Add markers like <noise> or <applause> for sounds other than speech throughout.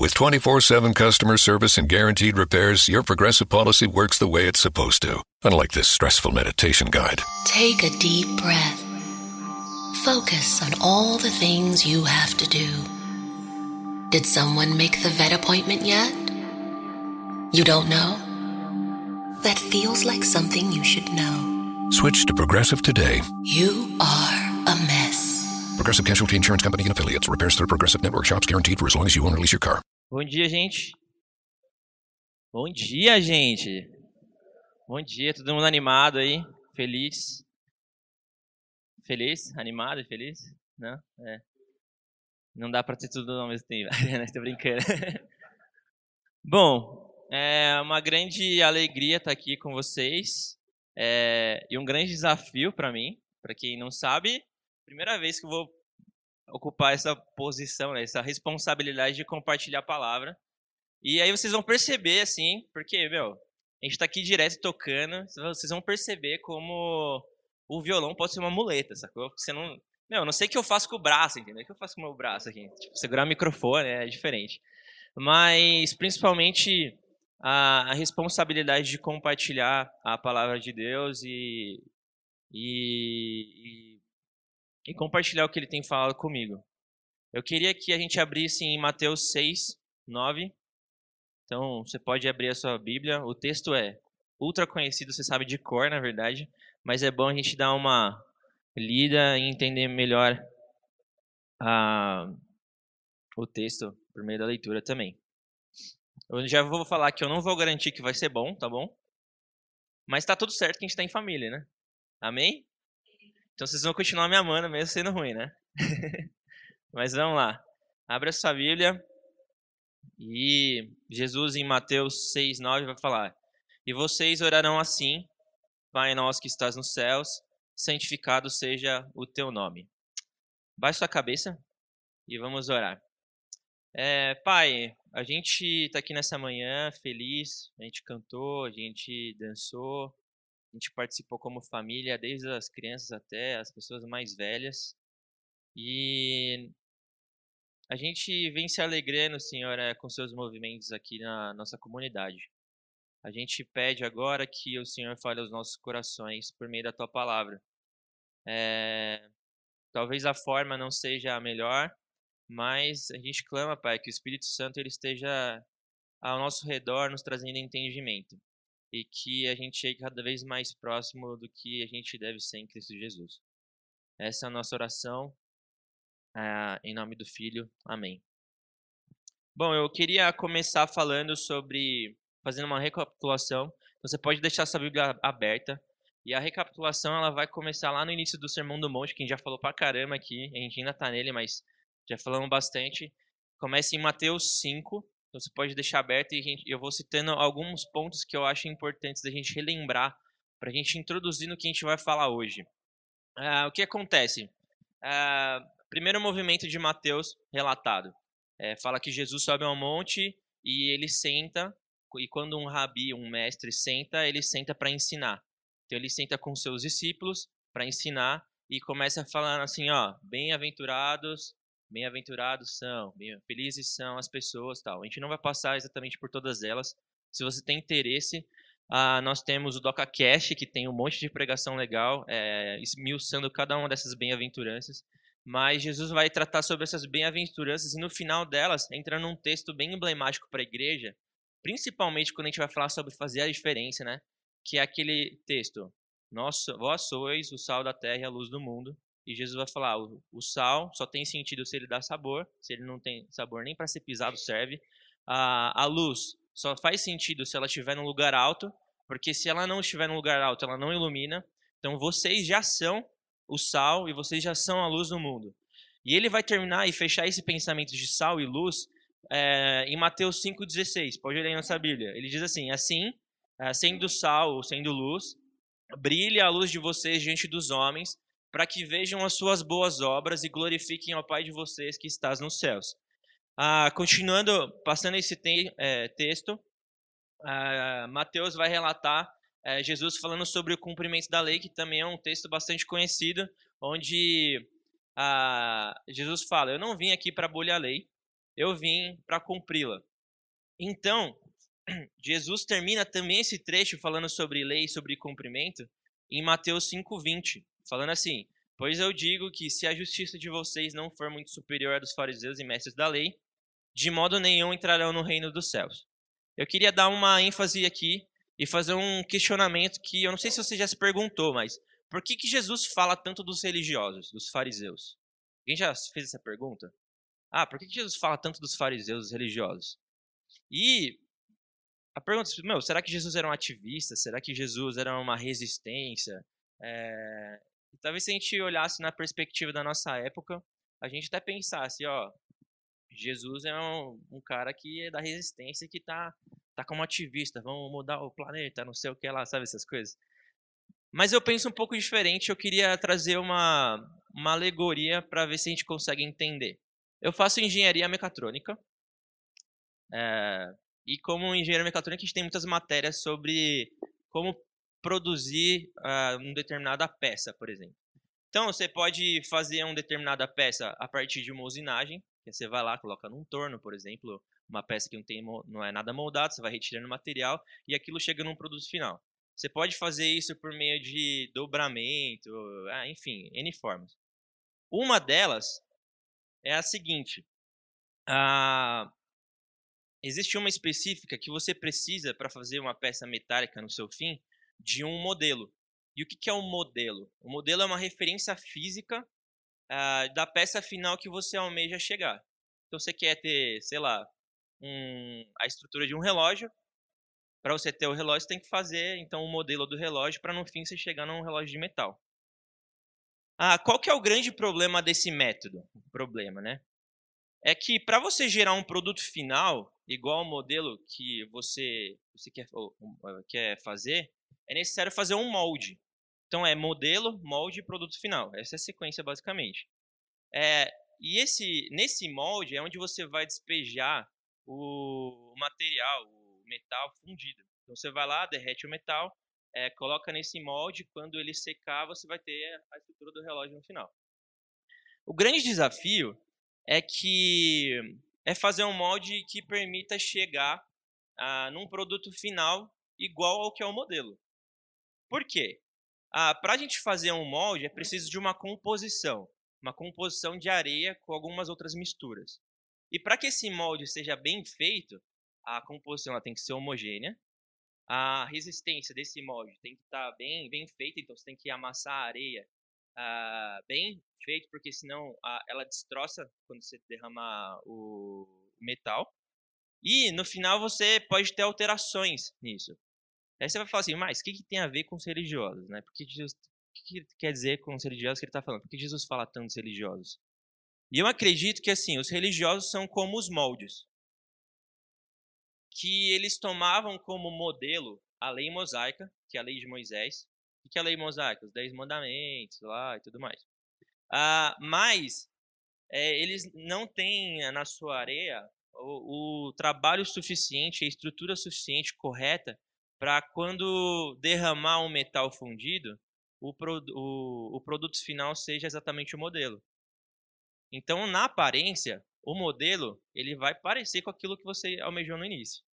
With 24 7 customer service and guaranteed repairs, your progressive policy works the way it's supposed to. Unlike this stressful meditation guide. Take a deep breath. Focus on all the things you have to do. Did someone make the vet appointment yet? You don't know? That feels like something you should know. Switch to Progressive today. You are a mess. Progressive Casualty Insurance Company and affiliates. Repairs through Progressive Network shops guaranteed for as long as you own or lease your car. Bom dia, gente. Bom dia, gente. Bom dia, todo mundo animado aí, feliz. Feliz? Animado e feliz? Não? É. Não dá pra ter tudo ao mesmo tempo. <laughs> Estou brincando. <laughs> Bom, é uma grande alegria estar aqui com vocês. É, e um grande desafio para mim. Para quem não sabe, primeira vez que eu vou ocupar essa posição, né, essa responsabilidade de compartilhar a palavra. E aí vocês vão perceber, assim, porque, meu, a gente está aqui direto tocando, vocês vão perceber como o violão pode ser uma muleta, sacou? Você não. Meu, não sei o que eu faço com o braço, entendeu? O que eu faço com o meu braço aqui? Tipo, segurar o microfone é diferente. Mas, principalmente, a, a responsabilidade de compartilhar a palavra de Deus e, e, e, e compartilhar o que ele tem falado comigo. Eu queria que a gente abrisse em Mateus 6, 9. Então, você pode abrir a sua Bíblia. O texto é ultra conhecido, você sabe de cor, na verdade mas é bom a gente dar uma lida e entender melhor a, o texto por meio da leitura também. Eu já vou falar que eu não vou garantir que vai ser bom, tá bom? Mas tá tudo certo que a gente tá em família, né? Amém? Então vocês vão continuar me amando mesmo sendo ruim, né? <laughs> Mas vamos lá. Abra sua Bíblia. E Jesus em Mateus 6, 9 vai falar: E vocês orarão assim: Pai nosso que estás nos céus, santificado seja o teu nome. Baixe sua cabeça e vamos orar. É, pai, a gente está aqui nessa manhã feliz, a gente cantou, a gente dançou, a gente participou como família, desde as crianças até as pessoas mais velhas. E a gente vem se alegrando, Senhora, com seus movimentos aqui na nossa comunidade. A gente pede agora que o Senhor fale aos nossos corações por meio da tua palavra. É, talvez a forma não seja a melhor, mas a gente clama, Pai, que o Espírito Santo ele esteja ao nosso redor nos trazendo entendimento e que a gente chegue cada vez mais próximo do que a gente deve ser em Cristo Jesus. Essa é a nossa oração, é, em nome do Filho. Amém. Bom, eu queria começar falando sobre fazendo uma recapitulação. Você pode deixar sua Bíblia aberta. E a recapitulação ela vai começar lá no início do Sermão do Monte, que a gente já falou pra caramba aqui. A gente ainda tá nele, mas já falamos bastante. Começa em Mateus 5. Então você pode deixar aberto e gente, eu vou citando alguns pontos que eu acho importantes da gente relembrar para a gente introduzir no que a gente vai falar hoje. Uh, o que acontece? Uh, primeiro movimento de Mateus relatado. É, fala que Jesus sobe ao monte e ele senta e quando um rabi, um mestre senta, ele senta para ensinar. Então ele senta com seus discípulos para ensinar e começa falando assim, ó, bem-aventurados, bem-aventurados são, bem felizes são as pessoas, tal. A gente não vai passar exatamente por todas elas. Se você tem interesse, ah, nós temos o DocaCast, que tem um monte de pregação legal, é, esmiuçando cada uma dessas bem-aventuranças. Mas Jesus vai tratar sobre essas bem-aventuranças e no final delas entra num texto bem emblemático para a igreja, principalmente quando a gente vai falar sobre fazer a diferença, né? Que é aquele texto: Nós, vós sois o sal da terra e a luz do mundo. E Jesus vai falar: o, sal só tem sentido se ele dá sabor, se ele não tem sabor nem para ser pisado serve. A, a luz só faz sentido se ela estiver num lugar alto, porque se ela não estiver num lugar alto, ela não ilumina. Então vocês já são o sal e vocês já são a luz do mundo. E ele vai terminar e fechar esse pensamento de sal e luz é, em Mateus 5,16. Pode ler aí nossa Bíblia. Ele diz assim: Assim, eh, sendo sal, sendo luz, brilhe a luz de vocês diante dos homens, para que vejam as suas boas obras e glorifiquem ao Pai de vocês que estás nos céus. Ah, continuando, passando esse te é, texto, ah, Mateus vai relatar é, Jesus falando sobre o cumprimento da lei, que também é um texto bastante conhecido, onde ah, Jesus fala: Eu não vim aqui para abolir a lei, eu vim para cumpri-la. Então, <clears throat> Jesus termina também esse trecho falando sobre lei sobre cumprimento em Mateus 5:20, falando assim: "Pois eu digo que se a justiça de vocês não for muito superior à dos fariseus e mestres da lei, de modo nenhum entrarão no reino dos céus." Eu queria dar uma ênfase aqui e fazer um questionamento que eu não sei se você já se perguntou, mas por que, que Jesus fala tanto dos religiosos, dos fariseus? Alguém já fez essa pergunta? Ah, por que, que Jesus fala tanto dos fariseus, dos religiosos? E a pergunta é, meu, será que Jesus era um ativista? Será que Jesus era uma resistência? É... talvez se a gente olhasse na perspectiva da nossa época, a gente até pensasse, ó, Jesus é um, um cara que é da resistência que tá, tá como ativista, vamos mudar o planeta, não sei o que lá, sabe essas coisas. Mas eu penso um pouco diferente, eu queria trazer uma, uma alegoria para ver se a gente consegue entender. Eu faço engenharia mecatrônica, é, e como engenheiro mecatrônico, a gente tem muitas matérias sobre como produzir uh, uma determinada peça, por exemplo. Então, você pode fazer uma determinada peça a partir de uma usinagem, que você vai lá, coloca num torno, por exemplo, uma peça que não, tem, não é nada moldado, você vai retirando material e aquilo chega num produto final. Você pode fazer isso por meio de dobramento, ah, enfim, N formas. Uma delas é a seguinte: ah, existe uma específica que você precisa para fazer uma peça metálica no seu fim de um modelo. E o que, é um modelo? O modelo é uma referência física uh, da peça final que você almeja chegar. Então você quer ter, sei lá, um, a estrutura de um relógio. Para você ter o relógio, você tem que fazer então o um modelo do relógio para no fim você chegar num relógio de metal. Ah, qual que é o grande problema desse método? O problema, né? É que para você gerar um produto final, igual ao modelo que você, você quer, eh, quer fazer, é necessário fazer um molde. Então é modelo, molde e produto final. Essa é a sequência basicamente. É, e esse, nesse molde é onde você vai despejar o material, o metal fundido. Então você vai lá, derrete o metal, é, coloca nesse molde, quando ele secar, você vai ter a estrutura do relógio no final. O grande desafio é que é fazer um molde que permita chegar ah, num produto final igual ao que é o modelo. Por quê? Ah, Para a gente fazer um molde é preciso de uma composição, uma composição de areia com algumas outras misturas. E para que esse molde seja bem feito, a composição ela tem que ser homogênea, a resistência desse molde tem que estar tá bem, bem feita, então você tem que amassar a areia uh, bem feito, porque senão uh, ela destroça quando você derramar o metal. E no final você pode ter alterações nisso. Aí você vai falar assim, mas o que, que tem a ver com os religiosos? Né? Por que Jesus, o que, que quer dizer com os religiosos que ele está falando? Por que Jesus fala tanto dos religiosos? E eu acredito que assim, os religiosos são como os moldes. Que eles tomavam como modelo a lei mosaica, que é a lei de Moisés, o que é a lei mosaica? Os Dez Mandamentos lá e tudo mais. Ah, mas é, eles não têm na sua areia o, o trabalho suficiente, a estrutura suficiente, correta, para quando derramar um metal fundido, o, pro, o, o produto final seja exatamente o modelo. Então, na aparência, o modelo ele vai parecer com aquilo que você almejou no início.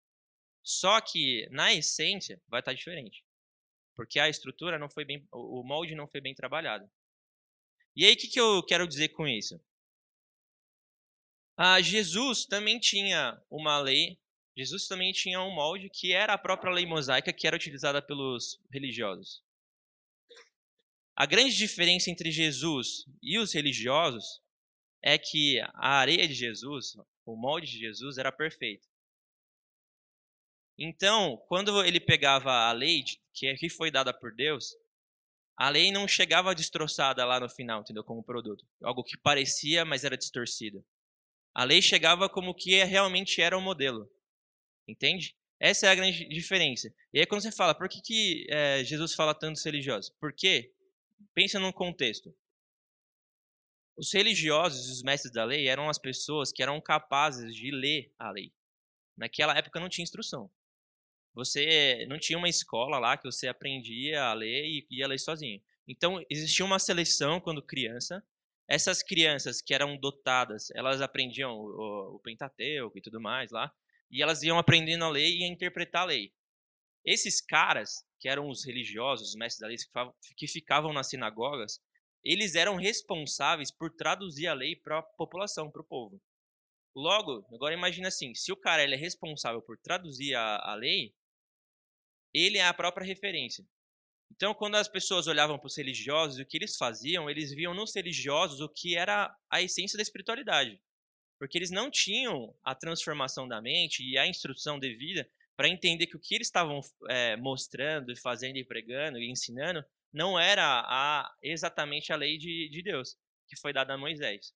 Só que, na essência, vai estar diferente porque a estrutura não foi bem, o molde não foi bem trabalhado. E aí, o que, que eu quero dizer com isso? Ah, Jesus também tinha uma lei, Jesus também tinha um molde que era a própria lei mosaica que era utilizada pelos religiosos. A grande diferença entre Jesus e os religiosos é que a areia de Jesus, o molde de Jesus, era perfeito. Então, quando ele pegava a lei que foi dada por Deus, a lei não chegava destroçada lá no final, entendeu? Como produto. Algo que parecia, mas era distorcido. A lei chegava como que realmente era o modelo. Entende? Essa é a grande diferença. E aí quando você fala, por que, que é, Jesus fala tanto dos religiosos? Porque, pensa num contexto. Os religiosos, os mestres da lei, eram as pessoas que eram capazes de ler a lei. Naquela época não tinha instrução você não tinha uma escola lá que você aprendia a ler e ia ler sozinho. Então, existia uma seleção quando criança, essas crianças que eram dotadas, elas aprendiam o, o Pentateuco e tudo mais lá, e elas iam aprendendo a lei e a interpretar a lei. Esses caras, que eram os religiosos, os mestres da lei, que ficavam nas sinagogas, eles eram responsáveis por traduzir a lei para a população, para o povo. Logo, agora imagina assim, se o cara ele é responsável por traduzir a, a lei, ele é a própria referência. Então, quando as pessoas olhavam para os religiosos, o que eles faziam, eles viam nos religiosos o que era a essência da espiritualidade. Porque eles não tinham a transformação da mente e a instrução devida para entender que o que eles estavam é, mostrando, fazendo e pregando e ensinando não era a, exatamente a lei de, de Deus que foi dada a Moisés.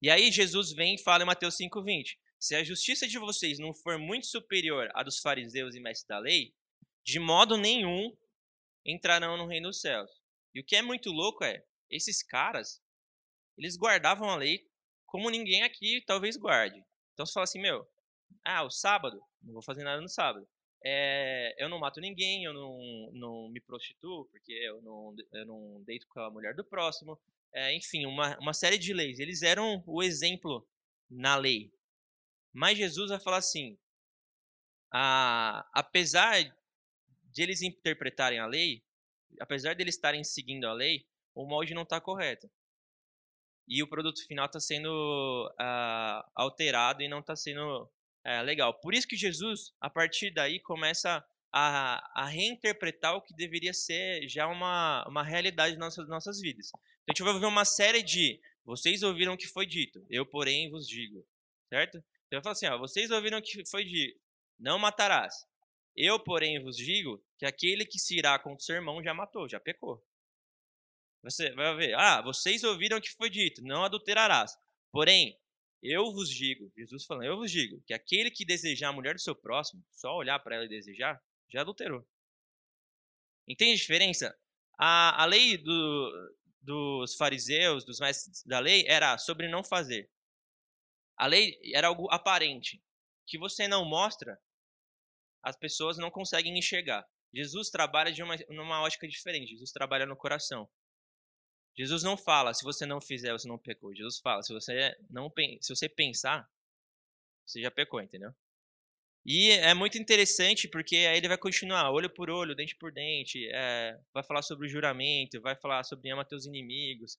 E aí Jesus vem e fala em Mateus 5,20: Se a justiça de vocês não for muito superior à dos fariseus e mestres da lei, de modo nenhum entrarão no reino dos céus. E o que é muito louco é, esses caras, eles guardavam a lei como ninguém aqui talvez guarde. Então você fala assim, meu, ah, o sábado, não vou fazer nada no sábado. É, eu não mato ninguém, eu não, não me prostituo, porque eu não, eu não deito com a mulher do próximo. É, enfim, uma, uma série de leis. Eles eram o exemplo na lei. Mas Jesus vai falar assim: a, apesar de eles interpretarem a lei, apesar de eles estarem seguindo a lei, o molde não está correto. E o produto final está sendo uh, alterado e não está sendo uh, legal. Por isso que Jesus, a partir daí, começa a, a, reinterpretar o que deveria ser já uma, uma realidade nas nossas, nossas vidas. Então, a gente vai ver uma série de vocês ouviram o que foi dito, eu, porém, vos digo. Certo? Então, eu falo assim, ó, vocês ouviram o que foi dito, não matarás. Eu, porém, vos digo que aquele que se irá contra o seu irmão já matou, já pecou. Você vai ver, ah, vocês ouviram o que foi dito, não adulterarás. Porém, eu vos digo, Jesus falando, eu vos digo, que aquele que desejar a mulher do seu próximo, só olhar para ela e desejar, já adulterou. Entende a diferença? A, a lei do, dos fariseus, dos mestres da lei, era sobre não fazer. A lei era algo aparente, que você não mostra, as pessoas não conseguem enxergar. Jesus trabalha de uma numa ótica diferente. Jesus trabalha no coração. Jesus não fala, se você não fizer, você não pecou. Jesus fala, se você não se você pensar, você já pecou, entendeu? E é muito interessante porque aí ele vai continuar, olho por olho, dente por dente, é, vai falar sobre o juramento, vai falar sobre ama teus inimigos,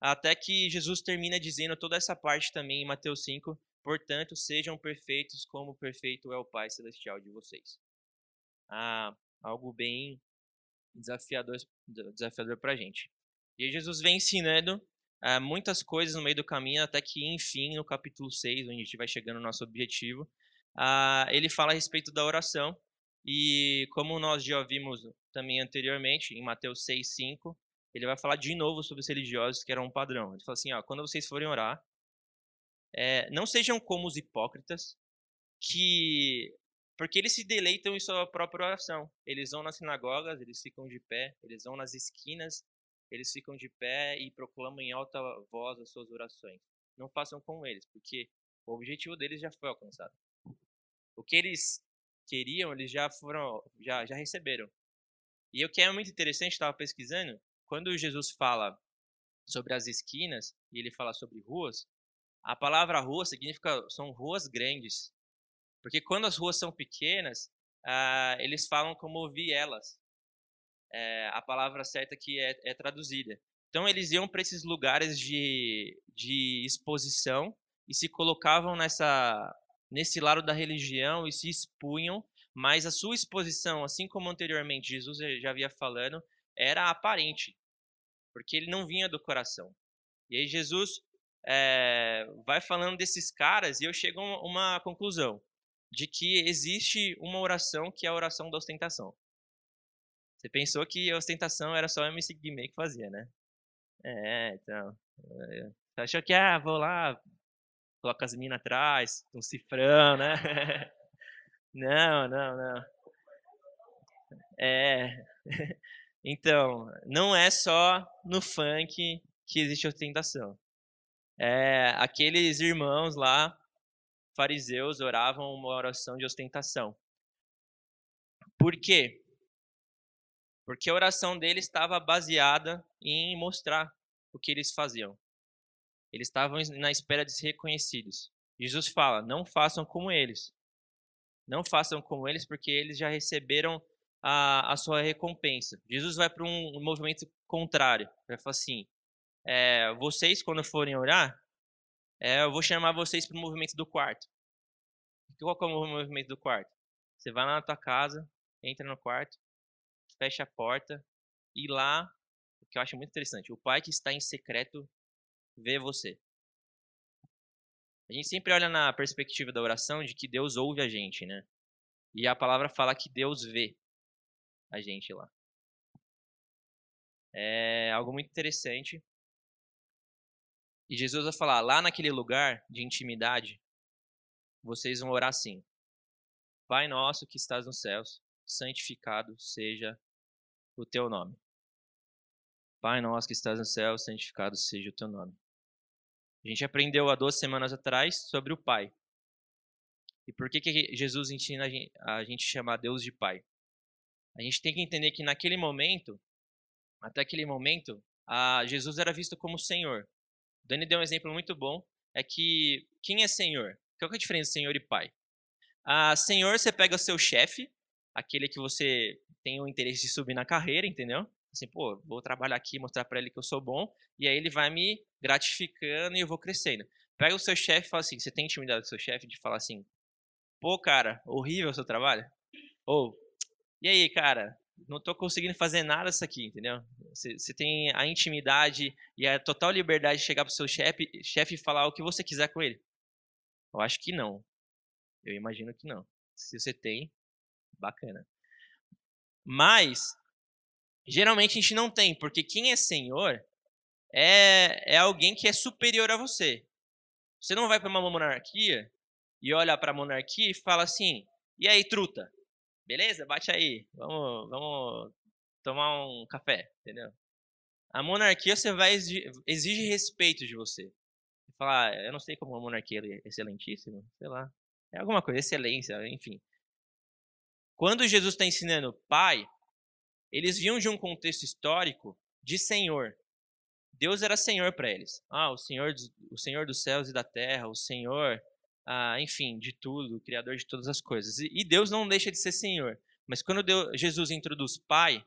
até que Jesus termina dizendo toda essa parte também em Mateus 5, Portanto, sejam perfeitos como perfeito é o Pai Celestial de vocês. Ah, algo bem desafiador, desafiador para a gente. E Jesus vem ensinando ah, muitas coisas no meio do caminho, até que, enfim, no capítulo 6, onde a gente vai chegando no nosso objetivo, ah, ele fala a respeito da oração. E como nós já vimos também anteriormente, em Mateus 6, 5, ele vai falar de novo sobre os religiosos, que era um padrão. Ele fala assim: ó, quando vocês forem orar, é, não sejam como os hipócritas, que porque eles se deleitam em sua própria oração. Eles vão nas sinagogas, eles ficam de pé, eles vão nas esquinas, eles ficam de pé e proclamam em alta voz as suas orações. Não façam com eles, porque o objetivo deles já foi alcançado. O que eles queriam, eles já foram, já, já receberam. E o que é muito interessante, estava pesquisando, quando Jesus fala sobre as esquinas e ele fala sobre ruas, a palavra rua significa são ruas grandes. Porque quando as ruas são pequenas, ah, eles falam como vielas. É a palavra certa que é, é traduzida. Então eles iam para esses lugares de, de exposição e se colocavam nessa nesse lado da religião e se expunham, mas a sua exposição, assim como anteriormente Jesus já havia falando, era aparente, porque ele não vinha do coração. E aí Jesus é, vai falando desses caras e eu chego a uma conclusão de que existe uma oração que é a oração da ostentação. Você pensou que a ostentação era só o MC Guimê que fazia, né? É, então. Você achou que, ah, vou lá, coloca as minas atrás, um cifrão, né? <laughs> não, não, não. É. <laughs> Então, não é só no funk que existe ostentação é, aqueles irmãos lá, fariseus, oravam uma oração de ostentação. Por quê? Porque a oração deles estava baseada em mostrar o que eles faziam. Eles estavam na espera de ser reconhecidos. Jesus fala: não façam como eles. Não façam como eles, porque eles já receberam a, a sua recompensa. Jesus vai para um movimento contrário. Vai falar assim: é, vocês, quando forem orar, é, eu vou chamar vocês para o movimento do quarto. Qual é o movimento do quarto? Você vai lá na tua casa, entra no quarto, fecha a porta e lá, o que eu acho muito interessante, o pai que está em secreto vê você. A gente sempre olha na perspectiva da oração de que Deus ouve a gente, né? E a palavra fala que Deus vê a gente lá. É algo muito interessante. E Jesus vai falar: lá naquele lugar de intimidade, vocês vão orar assim: Pai nosso que estás nos céus, santificado seja o teu nome. Pai nosso que estás nos céus, santificado seja o teu nome. A gente aprendeu há duas semanas atrás sobre o Pai. E por que, que Jesus ensina a gente, a gente chamar Deus de Pai? A gente tem que entender que naquele momento, até aquele momento, Jesus era visto como Senhor. O Dani deu um exemplo muito bom, é que quem é Senhor? Qual é a diferença Senhor e Pai? A Senhor, você pega o seu chefe, aquele que você tem o interesse de subir na carreira, entendeu? assim, pô, vou trabalhar aqui, mostrar para ele que eu sou bom, e aí ele vai me gratificando e eu vou crescendo. Pega o seu chefe e fala assim, você tem intimidade com o seu chefe de falar assim, pô, cara, horrível o seu trabalho? Ou, e aí, cara, não tô conseguindo fazer nada isso aqui, entendeu? Você, você tem a intimidade e a total liberdade de chegar pro seu chefe chefe e falar o que você quiser com ele? Eu acho que não. Eu imagino que não. Se você tem, bacana. Mas Geralmente a gente não tem, porque quem é senhor é, é alguém que é superior a você. Você não vai para uma monarquia e olha para a monarquia e fala assim: e aí, truta? Beleza? Bate aí. Vamos, vamos tomar um café, entendeu? A monarquia você vai exige respeito de você. Falar, ah, eu não sei como uma monarquia é excelentíssima, sei lá. É alguma coisa, excelência, enfim. Quando Jesus está ensinando pai, eles vinham de um contexto histórico de senhor. Deus era senhor para eles. Ah, o senhor, o senhor dos céus e da terra, o senhor, ah, enfim, de tudo, o criador de todas as coisas. E, Deus não deixa de ser senhor. Mas quando Deus, Jesus introduz pai,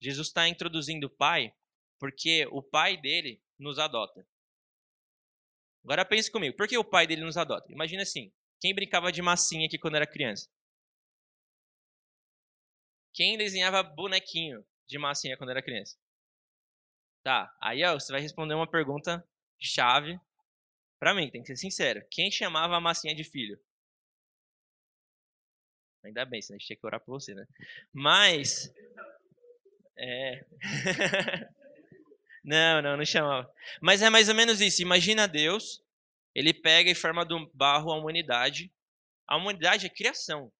Jesus está introduzindo pai porque o pai dele nos adota. Agora pense comigo, por que o pai dele nos adota? Imagina assim, quem brincava de massinha aqui quando era criança? Quem desenhava bonequinho de massinha quando era criança? Tá, aí ó, você vai responder uma pergunta chave para mim, tem que ser sincero. Quem chamava a massinha de filho? Ainda bem, senão a gente tinha que orar por você, né? Mas. É. <laughs> não, não, não chamava. Mas é mais ou menos isso. Imagina Deus, ele pega e forma do barro a humanidade. A humanidade é criação.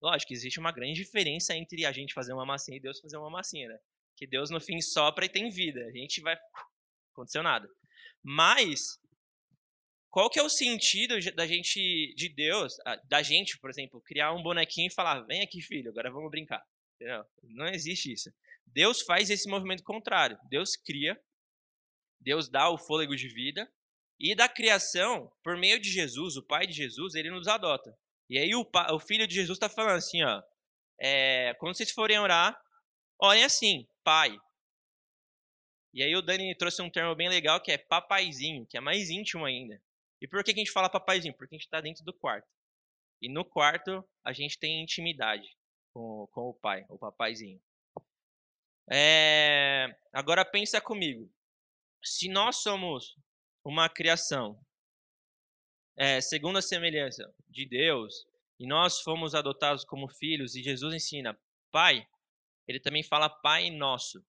Lógico, existe uma grande diferença entre a gente fazer uma massinha e Deus fazer uma massinha, né? Que Deus no fim sopra e tem vida. A gente vai. Aconteceu nada. Mas, qual que é o sentido da gente, de Deus, da gente, por exemplo, criar um bonequinho e falar: vem aqui, filho, agora vamos brincar? Entendeu? Não existe isso. Deus faz esse movimento contrário. Deus cria, Deus dá o fôlego de vida, e da criação, por meio de Jesus, o Pai de Jesus, ele nos adota. E aí o, o filho de Jesus está falando assim, ó, é, quando vocês forem orar, orem assim, pai. E aí o Dani trouxe um termo bem legal que é papaizinho, que é mais íntimo ainda. E por que a gente fala papaizinho? Porque a gente está dentro do quarto. E no quarto a gente tem intimidade com, com o pai, o papaizinho. É, agora pensa comigo. Se nós somos uma criação é, segundo a semelhança de Deus, e nós fomos adotados como filhos, e Jesus ensina Pai, ele também fala Pai Nosso.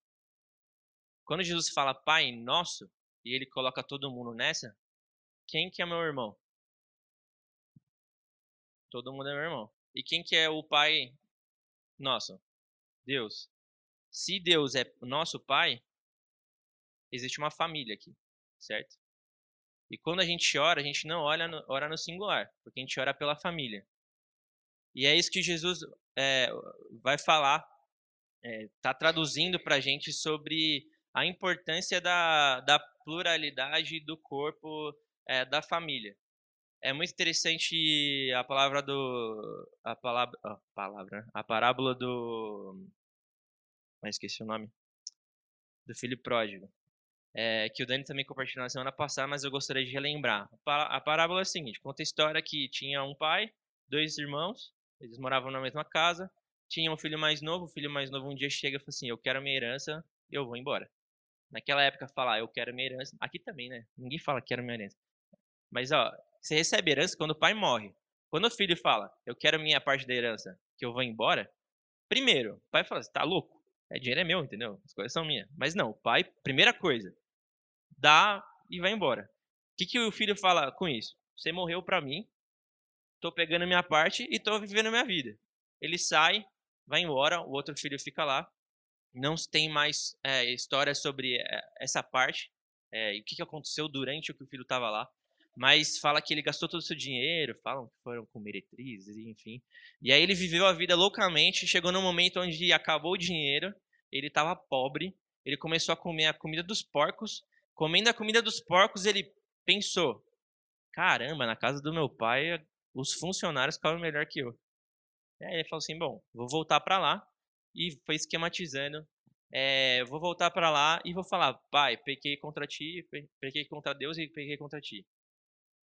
Quando Jesus fala Pai Nosso, e ele coloca todo mundo nessa, quem que é meu irmão? Todo mundo é meu irmão. E quem que é o Pai Nosso? Deus. Se Deus é nosso Pai, existe uma família aqui, certo? E quando a gente ora, a gente não ora no, ora no singular, porque a gente ora pela família. E é isso que Jesus é, vai falar, está é, tá traduzindo para a gente sobre a importância da, da pluralidade do corpo é, da família. É muito interessante a palavra do a palavra a palavra a parábola do mas esqueci o nome do filho pródigo é, que o Dani também compartilhou na semana passada, mas eu gostaria de relembrar. A parábola é a seguinte: conta a história que tinha um pai, dois irmãos, eles moravam na mesma casa, tinha um filho mais novo, o filho mais novo um dia chega e fala assim: Eu quero minha herança, eu vou embora. Naquela época, falar eu quero minha herança, aqui também, né? Ninguém fala quero minha herança. Mas, ó, você recebe herança quando o pai morre. Quando o filho fala eu quero minha parte da herança, que eu vou embora, primeiro, o pai fala: Você tá louco? É dinheiro é meu, entendeu? As coisas são minhas. Mas não, o pai, primeira coisa, dá e vai embora. O que, que o filho fala com isso? Você morreu para mim, tô pegando minha parte e tô vivendo minha vida. Ele sai, vai embora, o outro filho fica lá. Não tem mais é, história sobre é, essa parte, é, e o que, que aconteceu durante o que o filho estava lá. Mas fala que ele gastou todo o seu dinheiro, falam que foram com meretrizes, enfim. E aí ele viveu a vida loucamente, chegou num momento onde acabou o dinheiro, ele estava pobre, ele começou a comer a comida dos porcos Comendo a comida dos porcos, ele pensou: caramba, na casa do meu pai, os funcionários comem melhor que eu. Aí ele falou assim: bom, vou voltar para lá. E foi esquematizando. É, vou voltar para lá e vou falar: pai, pequei contra ti, pequei contra Deus e pequei contra ti.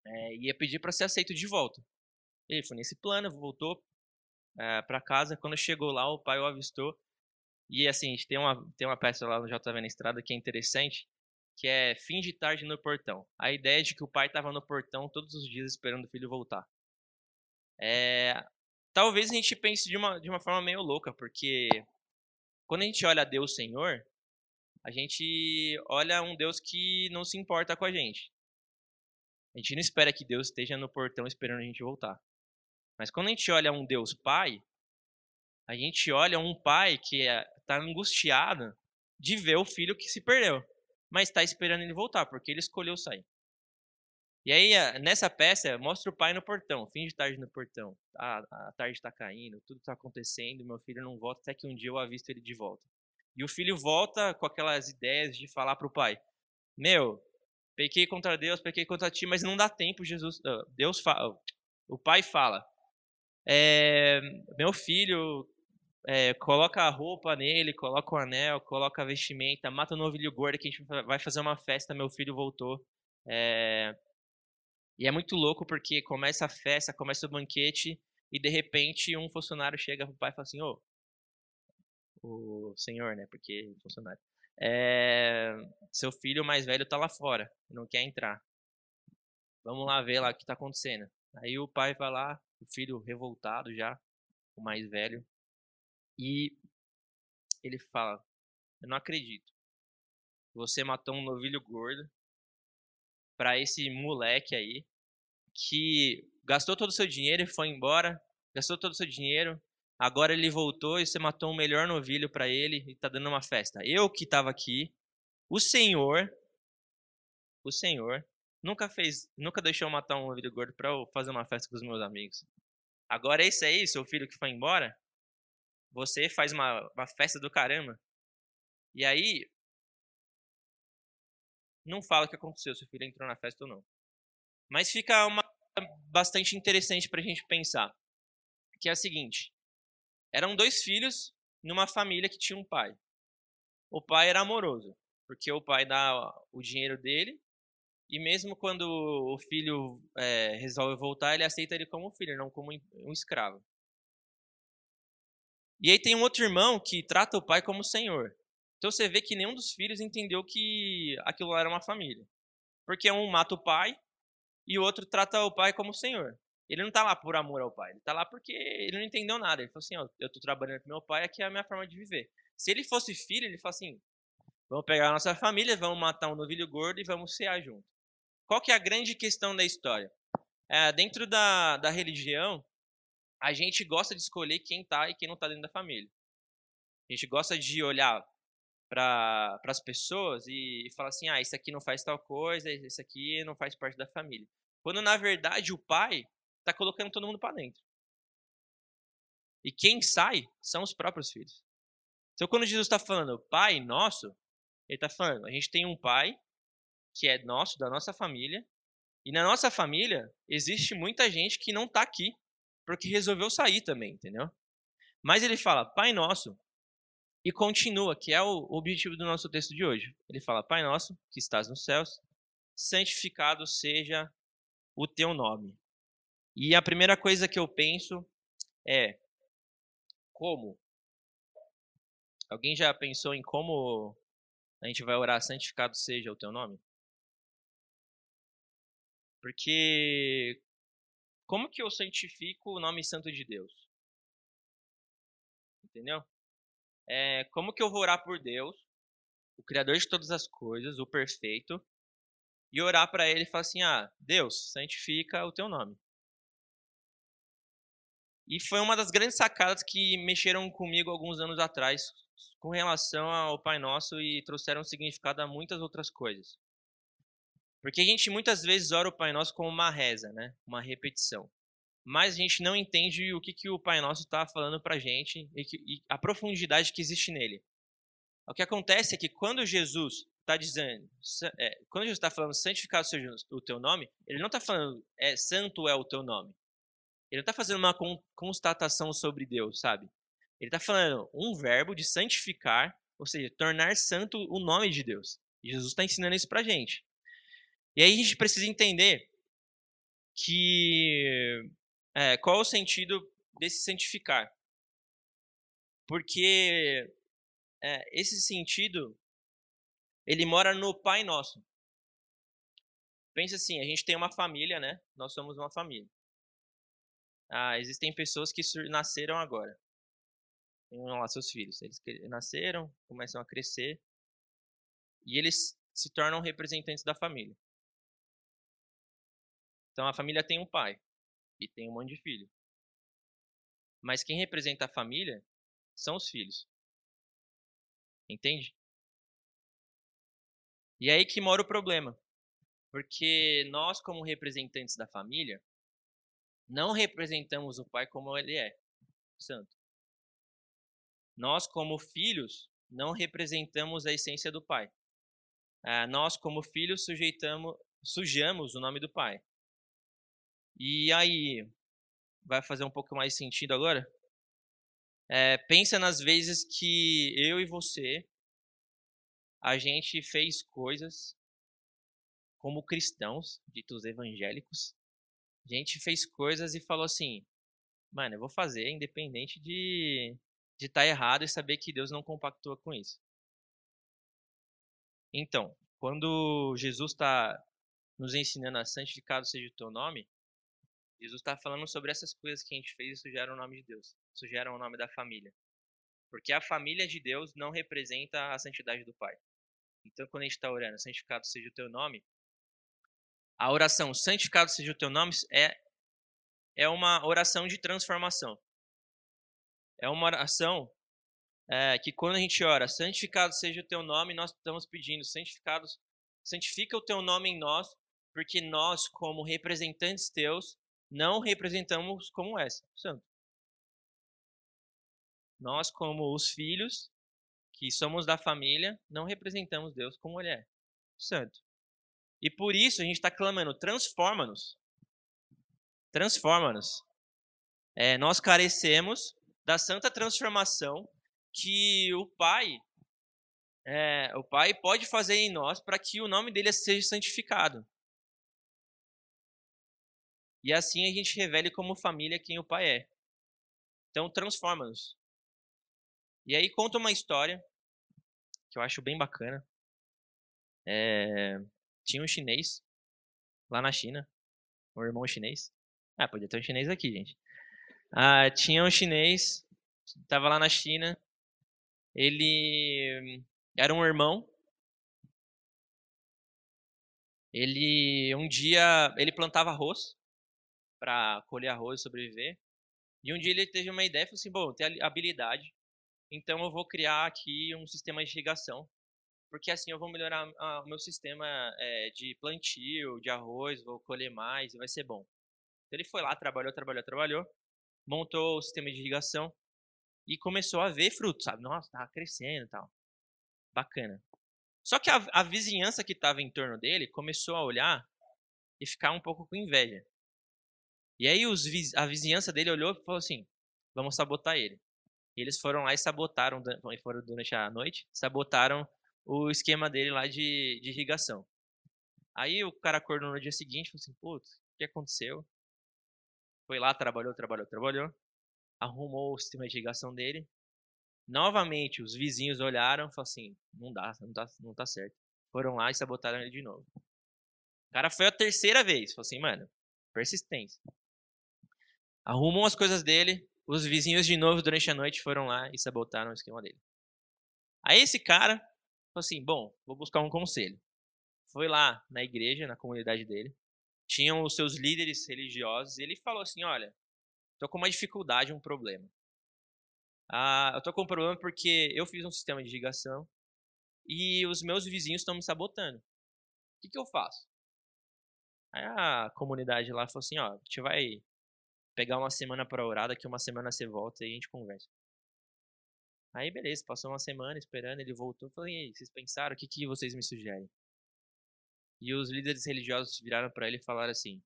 É, ia pedir para ser aceito de volta. Ele foi nesse plano, voltou é, para casa. Quando chegou lá, o pai o avistou. E assim, tem uma, tem uma peça lá no JV na Estrada que é interessante, que é fim de tarde no portão. A ideia é de que o pai estava no portão todos os dias esperando o filho voltar. É, talvez a gente pense de uma, de uma forma meio louca, porque quando a gente olha Deus Senhor, a gente olha um Deus que não se importa com a gente. A gente não espera que Deus esteja no portão esperando a gente voltar. Mas quando a gente olha um Deus Pai, a gente olha um pai que está é, angustiado de ver o filho que se perdeu mas está esperando ele voltar, porque ele escolheu sair. E aí, nessa peça, mostra o pai no portão, fim de tarde no portão. Ah, a tarde está caindo, tudo está acontecendo, meu filho não volta, até que um dia eu avisto ele de volta. E o filho volta com aquelas ideias de falar para o pai: Meu, pequei contra Deus, pequei contra ti, mas não dá tempo, Jesus. Deus fala, o pai fala: é, Meu filho, é, coloca a roupa nele, coloca o anel, coloca a vestimenta, mata o novilho gordo que a gente vai fazer uma festa, meu filho voltou. É... E é muito louco porque começa a festa, começa o banquete e de repente um funcionário chega pro pai e fala assim, ô, o senhor, né, porque funcionário, é... seu filho mais velho tá lá fora, não quer entrar. Vamos lá ver lá o que tá acontecendo. Aí o pai vai lá, o filho revoltado já, o mais velho, e ele fala: Eu não acredito. Você matou um novilho gordo para esse moleque aí que gastou todo o seu dinheiro e foi embora, gastou todo o seu dinheiro, agora ele voltou e você matou um melhor novilho para ele e tá dando uma festa. Eu que estava aqui, o Senhor, o Senhor nunca fez, nunca deixou matar um novilho gordo para fazer uma festa com os meus amigos. Agora esse aí, seu filho que foi embora, você faz uma, uma festa do caramba. E aí, não fala o que aconteceu, se o filho entrou na festa ou não. Mas fica uma bastante interessante para a gente pensar, que é a seguinte: eram dois filhos numa família que tinha um pai. O pai era amoroso, porque o pai dá o dinheiro dele e mesmo quando o filho é, resolve voltar, ele aceita ele como filho, não como um escravo. E aí tem um outro irmão que trata o pai como senhor. Então você vê que nenhum dos filhos entendeu que aquilo lá era uma família. Porque um mata o pai e o outro trata o pai como senhor. Ele não está lá por amor ao pai, ele está lá porque ele não entendeu nada. Ele falou assim: ó, eu estou trabalhando com meu pai, aqui é a minha forma de viver. Se ele fosse filho, ele fala assim: vamos pegar a nossa família, vamos matar um novilho gordo e vamos cear junto. Qual que é a grande questão da história? É, dentro da, da religião, a gente gosta de escolher quem está e quem não está dentro da família. A gente gosta de olhar para as pessoas e, falar assim: ah, esse aqui não faz tal coisa, esse aqui não faz parte da família. Quando na verdade o pai está colocando todo mundo para dentro. E quem sai são os próprios filhos. Então, quando Jesus está falando Pai Nosso, ele está falando: a gente tem um Pai que é nosso, da nossa família. E na nossa família existe muita gente que não está aqui porque resolveu sair também, entendeu? Mas ele fala, Pai Nosso, e continua, que é o objetivo do nosso texto de hoje. Ele fala, Pai Nosso, que estás nos céus, santificado seja o teu nome. E a primeira coisa que eu penso é como? Alguém já pensou em como a gente vai orar santificado seja o teu nome? Porque como que eu santifico o nome santo de Deus? Entendeu? É, como que eu vou orar por Deus, o Criador de todas as coisas, o perfeito, e orar para Ele e falar assim: Ah, Deus, santifica o teu nome. E foi uma das grandes sacadas que mexeram comigo alguns anos atrás com relação ao Pai Nosso e trouxeram significado a muitas outras coisas. Porque a gente muitas vezes ora o Pai Nosso como uma reza, né? uma repetição. Mas a gente não entende o que, que o Pai Nosso está falando para a gente e, que, e a profundidade que existe nele. O que acontece é que quando Jesus está dizendo, é, quando Jesus está falando santificado seja o teu nome, ele não está falando é, santo é o teu nome. Ele não está fazendo uma constatação sobre Deus, sabe? Ele está falando um verbo de santificar, ou seja, tornar santo o nome de Deus. E Jesus está ensinando isso para gente. E aí a gente precisa entender que é, qual é o sentido desse santificar. Porque é, esse sentido ele mora no Pai Nosso. Pensa assim, a gente tem uma família, né? Nós somos uma família. Ah, existem pessoas que nasceram agora. Tem lá seus filhos. Eles nasceram, começam a crescer e eles se tornam representantes da família. Então a família tem um pai e tem um monte de filho. Mas quem representa a família são os filhos. Entende? E é aí que mora o problema. Porque nós, como representantes da família, não representamos o pai como ele é, santo. Nós, como filhos, não representamos a essência do pai. Ah, nós, como filhos, sujeitamos, sujamos o nome do pai. E aí, vai fazer um pouco mais sentido agora? É, pensa nas vezes que eu e você, a gente fez coisas como cristãos, ditos evangélicos, a gente fez coisas e falou assim, mano, eu vou fazer independente de de estar tá errado e saber que Deus não compactua com isso. Então, quando Jesus está nos ensinando a santificado seja o teu nome, Jesus está falando sobre essas coisas que a gente fez e sugeram o nome de Deus, sugeram o nome da família. Porque a família de Deus não representa a santidade do Pai. Então, quando a gente está orando, santificado seja o teu nome, a oração santificado seja o teu nome é, é uma oração de transformação. É uma oração é, que quando a gente ora, santificado seja o teu nome, nós estamos pedindo, santificados, santifica o teu nome em nós, porque nós, como representantes teus, não representamos como és, santo. Nós, como os filhos, que somos da família, não representamos Deus como Ele é, santo. E por isso a gente está clamando, transforma-nos. Transforma-nos. É, nós carecemos da santa transformação que o Pai é, o Pai pode fazer em nós para que o nome dele seja santificado. E assim a gente revele como família quem o Pai é. Então transforma-nos. E aí conta uma história que eu acho bem bacana. É, tinha um chinês lá na China, um irmão chinês. Ah, podia ter um chinês aqui, gente. Ah, tinha um chinês, estava lá na China. Ele era um irmão ele um dia ele plantava arroz para colher arroz e sobreviver. E um dia ele teve uma ideia e falou assim: bom, eu tenho habilidade, então eu vou criar aqui um sistema de irrigação, porque assim eu vou melhorar o meu sistema é, de plantio, de arroz, vou colher mais e vai ser bom. Então ele foi lá, trabalhou, trabalhou, trabalhou, montou o sistema de irrigação e começou a ver frutos, sabe? Nossa, tava crescendo e tal. Bacana. Só que a, a vizinhança que estava em torno dele começou a olhar e ficar um pouco com inveja. E aí os, a vizinhança dele olhou e falou assim: vamos sabotar ele. E eles foram lá e sabotaram, foram durante a noite, sabotaram o esquema dele lá de, de irrigação. Aí o cara acordou no dia seguinte e falou assim: putz, o que aconteceu? Foi lá, trabalhou, trabalhou, trabalhou. Arrumou o sistema de irrigação dele. Novamente, os vizinhos olharam e falaram assim: não dá, não tá, não tá certo. Foram lá e sabotaram ele de novo. O cara foi a terceira vez. Falou assim, mano, persistência. Arrumou as coisas dele. Os vizinhos de novo durante a noite foram lá e sabotaram o esquema dele. Aí esse cara falou assim: bom, vou buscar um conselho. Foi lá na igreja, na comunidade dele. Tinham os seus líderes religiosos. E ele falou assim: olha, tô com uma dificuldade, um problema. Ah, eu tô com um problema porque eu fiz um sistema de irrigação e os meus vizinhos estão me sabotando. O que, que eu faço? Aí a comunidade lá falou assim, ó, a gente vai pegar uma semana para orar, daqui uma semana você volta e a gente conversa. Aí beleza, passou uma semana esperando, ele voltou, falei, vocês pensaram, o que, que vocês me sugerem? E os líderes religiosos viraram para ele e falaram assim,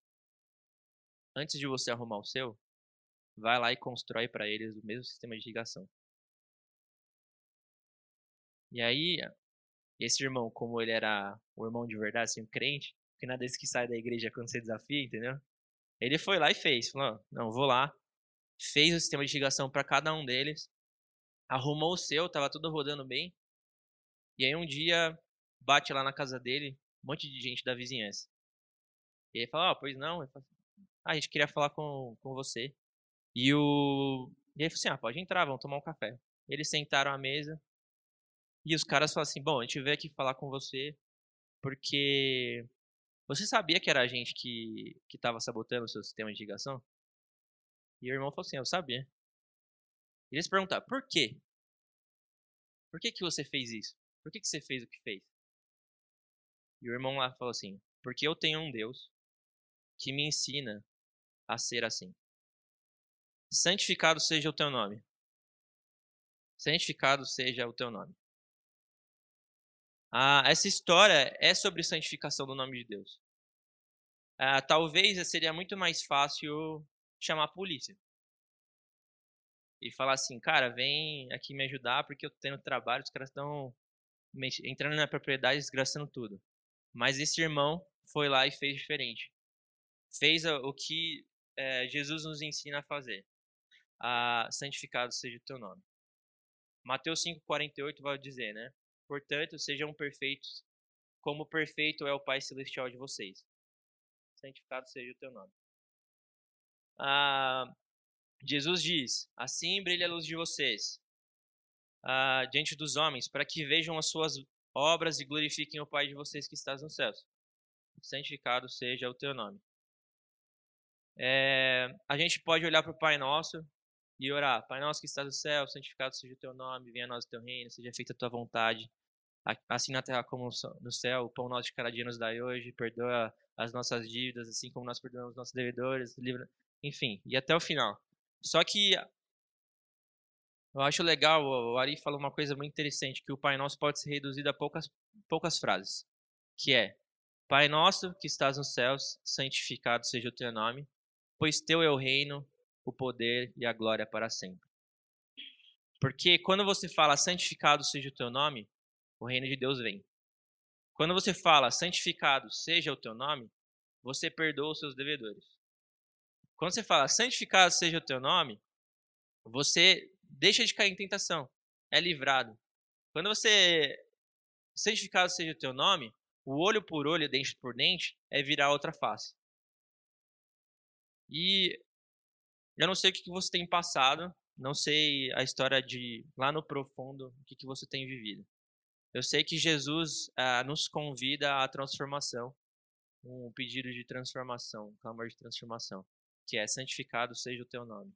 antes de você arrumar o seu, vai lá e constrói para eles o mesmo sistema de irrigação. E aí, esse irmão, como ele era o irmão de verdade, assim, um crente, que nada desse que sai da igreja quando você desafia, entendeu? Ele foi lá e fez. Falou, não, vou lá. Fez o sistema de irrigação para cada um deles. Arrumou o seu, tava tudo rodando bem. E aí um dia, bate lá na casa dele, um monte de gente da vizinhança. E ele fala, oh, pois não. Ah, a gente queria falar com, com você. E o. E ele falou assim: ah, pode entrar, vamos tomar um café. Eles sentaram à mesa. E os caras falaram assim: bom, a gente veio aqui falar com você porque você sabia que era a gente que que estava sabotando o seu sistema de ligação? E o irmão falou assim: eu sabia. E eles perguntaram: por quê? Por que, que você fez isso? Por que, que você fez o que fez? E o irmão lá falou assim: porque eu tenho um Deus que me ensina a ser assim. Santificado seja o teu nome. Santificado seja o teu nome. Ah, essa história é sobre santificação do nome de Deus. Ah, talvez seria muito mais fácil chamar a polícia e falar assim, cara, vem aqui me ajudar porque eu tô tendo trabalho, os caras estão entrando na propriedade, desgraçando tudo. Mas esse irmão foi lá e fez diferente. Fez o que é, Jesus nos ensina a fazer ah, santificado seja o teu nome. Mateus 5,48 vai dizer, né? Portanto, sejam perfeitos, como perfeito é o Pai Celestial de vocês. Santificado seja o teu nome. Ah, Jesus diz: Assim brilha a luz de vocês ah, diante dos homens, para que vejam as suas obras e glorifiquem o Pai de vocês que estás nos céus. Santificado seja o teu nome. É, a gente pode olhar para o Pai Nosso e orar. Pai nosso que estás no céu, santificado seja o teu nome, venha a nós o teu reino, seja feita a tua vontade, assim na terra como no céu. O pão nosso de cada dia nos dai hoje, perdoa as nossas dívidas, assim como nós perdoamos os nossos devedores, livra... enfim, e até o final. Só que eu acho legal, o Ari falou uma coisa muito interessante, que o Pai Nosso pode ser reduzido a poucas, poucas frases, que é, Pai Nosso que estás nos céus, santificado seja o teu nome, pois teu é o reino, o poder e a glória para sempre. Porque quando você fala santificado seja o teu nome, o reino de Deus vem. Quando você fala santificado seja o teu nome, você perdoa os seus devedores. Quando você fala santificado seja o teu nome, você deixa de cair em tentação, é livrado. Quando você santificado seja o teu nome, o olho por olho, dente por dente, é virar outra face. E eu não sei o que você tem passado, não sei a história de lá no profundo, o que você tem vivido. Eu sei que Jesus ah, nos convida à transformação, um pedido de transformação, um clamor de transformação, que é santificado seja o teu nome.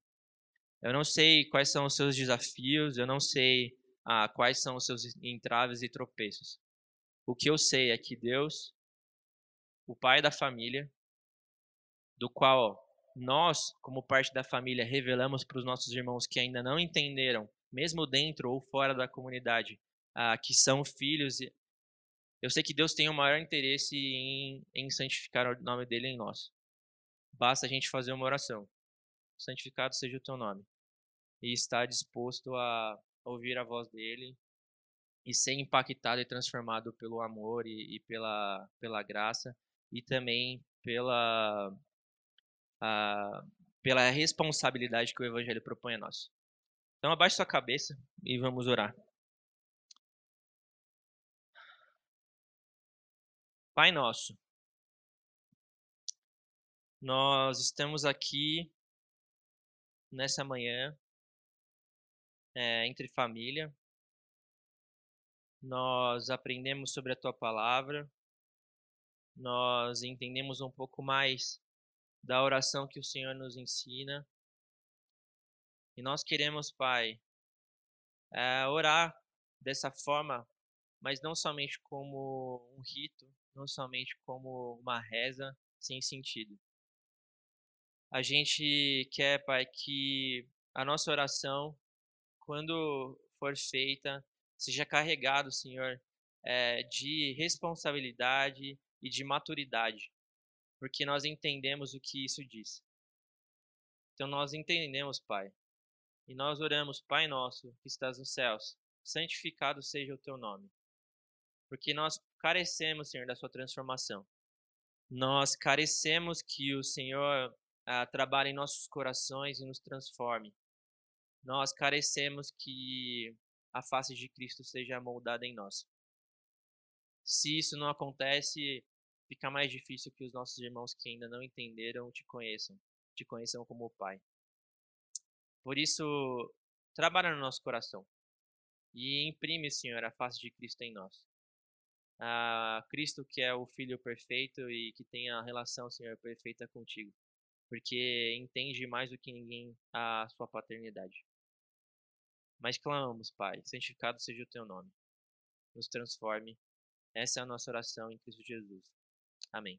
Eu não sei quais são os seus desafios, eu não sei ah, quais são os seus entraves e tropeços. O que eu sei é que Deus, o Pai da família, do qual nós, como parte da família, revelamos para os nossos irmãos que ainda não entenderam, mesmo dentro ou fora da comunidade, ah, que são filhos Eu sei que Deus tem o maior interesse em, em santificar o nome dele em nós. Basta a gente fazer uma oração. Santificado seja o teu nome. E estar disposto a ouvir a voz dele e ser impactado e transformado pelo amor e, e pela, pela graça e também pela, a, pela responsabilidade que o Evangelho propõe a nós. Então abaixe sua cabeça e vamos orar. Pai nosso, nós estamos aqui nessa manhã é, entre família. Nós aprendemos sobre a tua palavra. Nós entendemos um pouco mais da oração que o Senhor nos ensina. E nós queremos, Pai, é, orar dessa forma, mas não somente como um rito, não somente como uma reza sem sentido. A gente quer, Pai, que a nossa oração, quando for feita, seja carregado, Senhor, é, de responsabilidade e de maturidade, porque nós entendemos o que isso diz. Então nós entendemos, Pai, e nós oramos, Pai nosso que estás nos céus, santificado seja o teu nome porque nós carecemos, Senhor, da sua transformação. Nós carecemos que o Senhor ah, trabalhe em nossos corações e nos transforme. Nós carecemos que a face de Cristo seja moldada em nós. Se isso não acontece, fica mais difícil que os nossos irmãos que ainda não entenderam te conheçam, te conheçam como Pai. Por isso, trabalha no nosso coração e imprime, Senhor, a face de Cristo em nós a Cristo que é o Filho perfeito e que tem a relação, Senhor, perfeita contigo, porque entende mais do que ninguém a sua paternidade. Mas clamamos, Pai, santificado seja o teu nome. Nos transforme. Essa é a nossa oração em Cristo Jesus. Amém.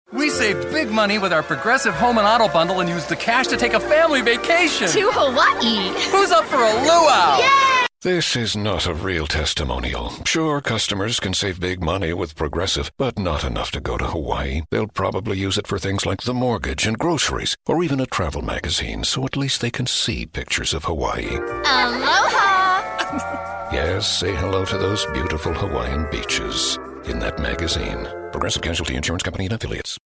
We saved big money with our Progressive Home and Auto bundle and used the cash to take a family vacation. To Hawaii. Who's up for a luau? Yay! This is not a real testimonial. Sure, customers can save big money with Progressive, but not enough to go to Hawaii. They'll probably use it for things like the mortgage and groceries, or even a travel magazine, so at least they can see pictures of Hawaii. Aloha! <laughs> Yes, say hello to those beautiful Hawaiian beaches in that magazine. Progressive Casualty Insurance Company and affiliates.